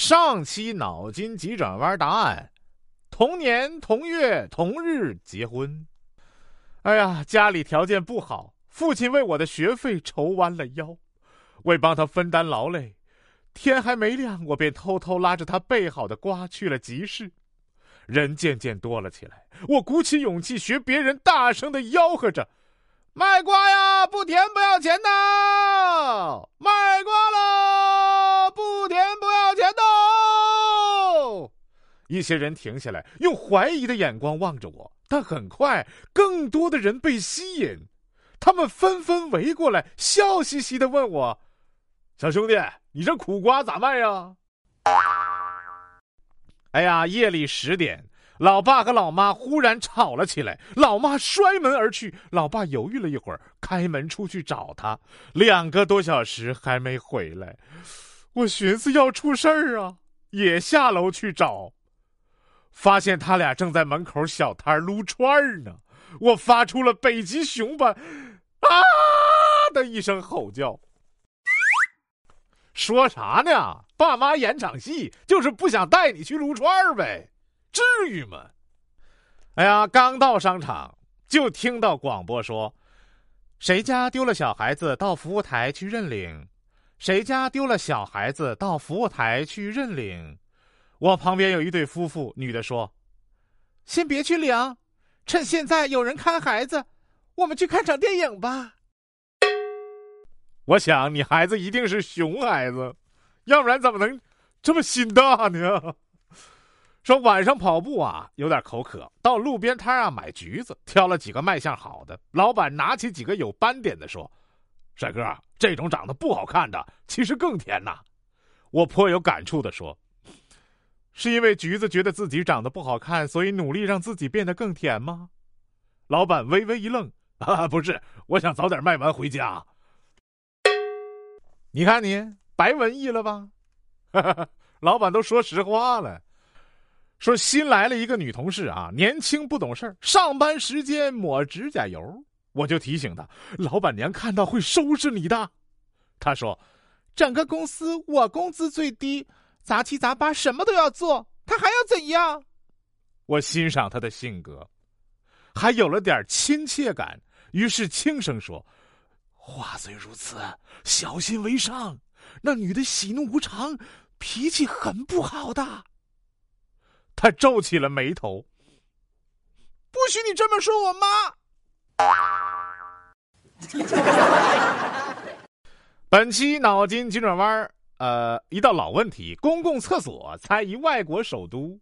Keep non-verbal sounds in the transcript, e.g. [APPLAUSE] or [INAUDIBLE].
上期脑筋急转弯答案：同年同月同日结婚。哎呀，家里条件不好，父亲为我的学费愁弯了腰。为帮他分担劳累，天还没亮，我便偷偷拉着他备好的瓜去了集市。人渐渐多了起来，我鼓起勇气学别人大声的吆喝着：“卖瓜呀，不甜不要钱的！卖瓜一些人停下来，用怀疑的眼光望着我，但很快，更多的人被吸引，他们纷纷围过来，笑嘻嘻的问我：“小兄弟，你这苦瓜咋卖呀？”哎呀，夜里十点，老爸和老妈忽然吵了起来，老妈摔门而去，老爸犹豫了一会儿，开门出去找他，两个多小时还没回来，我寻思要出事儿啊，也下楼去找。发现他俩正在门口小摊撸串呢，我发出了北极熊般“啊”的一声吼叫。说啥呢？爸妈演场戏，就是不想带你去撸串呗，至于吗？哎呀，刚到商场，就听到广播说：“谁家丢了小孩子，到服务台去认领。谁家丢了小孩子，到服务台去认领。”我旁边有一对夫妇，女的说：“先别去领，趁现在有人看孩子，我们去看场电影吧。”我想你孩子一定是熊孩子，要不然怎么能这么心大呢？说晚上跑步啊，有点口渴，到路边摊啊买橘子，挑了几个卖相好的。老板拿起几个有斑点的说：“帅哥，这种长得不好看的，其实更甜呐。”我颇有感触的说。是因为橘子觉得自己长得不好看，所以努力让自己变得更甜吗？老板微微一愣：“ [LAUGHS] 啊，不是，我想早点卖完回家。”你看你白文艺了吧？[LAUGHS] 老板都说实话了，说新来了一个女同事啊，年轻不懂事，上班时间抹指甲油。我就提醒她，老板娘看到会收拾你的。她说：“整个公司我工资最低。”杂七杂八，什么都要做，他还要怎样？我欣赏他的性格，还有了点亲切感，于是轻声说：“话虽如此，小心为上。那女的喜怒无常，脾气很不好的。”他皱起了眉头。不许你这么说我妈。[LAUGHS] 本期脑筋急转弯呃，一道老问题：公共厕所猜疑外国首都。